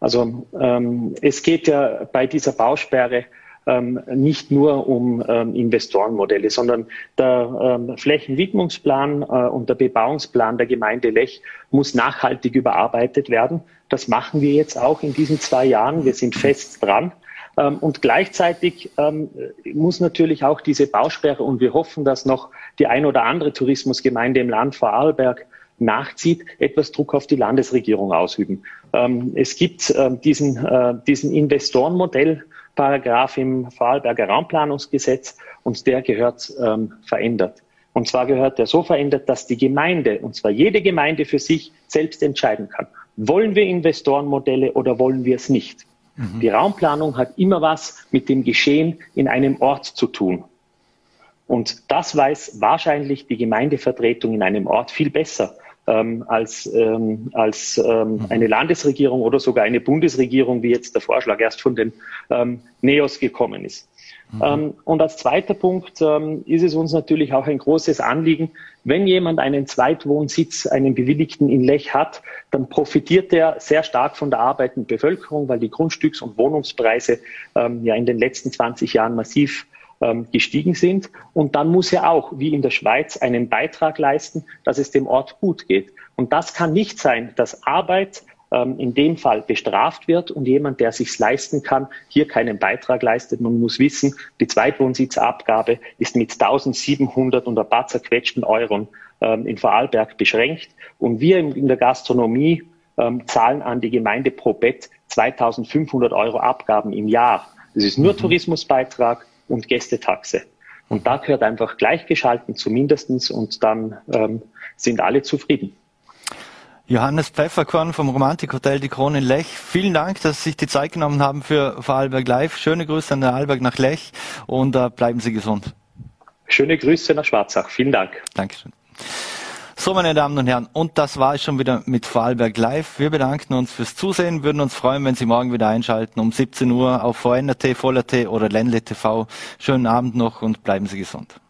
Also ähm, es geht ja bei dieser Bausperre ähm, nicht nur um ähm, Investorenmodelle, sondern der ähm, Flächenwidmungsplan äh, und der Bebauungsplan der Gemeinde Lech muss nachhaltig überarbeitet werden. Das machen wir jetzt auch in diesen zwei Jahren. Wir sind fest dran. Ähm, und gleichzeitig ähm, muss natürlich auch diese Bausperre, und wir hoffen, dass noch die ein oder andere Tourismusgemeinde im Land Vorarlberg nachzieht, etwas Druck auf die Landesregierung ausüben. Ähm, es gibt diesen, äh, diesen Investorenmodell, Paragraph im Vorarlberger Raumplanungsgesetz und der gehört ähm, verändert. Und zwar gehört der so verändert, dass die Gemeinde, und zwar jede Gemeinde für sich selbst entscheiden kann. Wollen wir Investorenmodelle oder wollen wir es nicht? Mhm. Die Raumplanung hat immer was mit dem Geschehen in einem Ort zu tun. Und das weiß wahrscheinlich die Gemeindevertretung in einem Ort viel besser ähm, als, ähm, als ähm, mhm. eine Landesregierung oder sogar eine Bundesregierung, wie jetzt der Vorschlag erst von den ähm, NEOS gekommen ist. Mhm. Ähm, und als zweiter Punkt ähm, ist es uns natürlich auch ein großes Anliegen, wenn jemand einen Zweitwohnsitz, einen bewilligten in Lech hat, dann profitiert er sehr stark von der arbeitenden Bevölkerung, weil die Grundstücks- und Wohnungspreise ähm, ja in den letzten 20 Jahren massiv gestiegen sind. Und dann muss er auch, wie in der Schweiz, einen Beitrag leisten, dass es dem Ort gut geht. Und das kann nicht sein, dass Arbeit ähm, in dem Fall bestraft wird und jemand, der sich's leisten kann, hier keinen Beitrag leistet. Man muss wissen, die Zweitwohnsitzabgabe ist mit 1700 und ein paar zerquetschten Euro ähm, in Vorarlberg beschränkt. Und wir in der Gastronomie ähm, zahlen an die Gemeinde pro Bett 2500 Euro Abgaben im Jahr. Das ist nur mhm. Tourismusbeitrag und Gästetaxe. Und da gehört einfach gleichgeschalten zumindestens und dann ähm, sind alle zufrieden. Johannes Pfefferkorn vom Romantikhotel Die Krone in Lech. Vielen Dank, dass Sie sich die Zeit genommen haben für Vorarlberg Live. Schöne Grüße an der Alberg nach Lech und äh, bleiben Sie gesund. Schöne Grüße nach Schwarzach. Vielen Dank. Dankeschön. So, meine Damen und Herren, und das war es schon wieder mit Vorarlberg Live. Wir bedanken uns fürs Zusehen, würden uns freuen, wenn Sie morgen wieder einschalten um 17 Uhr auf VNRT, VollRT oder Ländle TV. Schönen Abend noch und bleiben Sie gesund.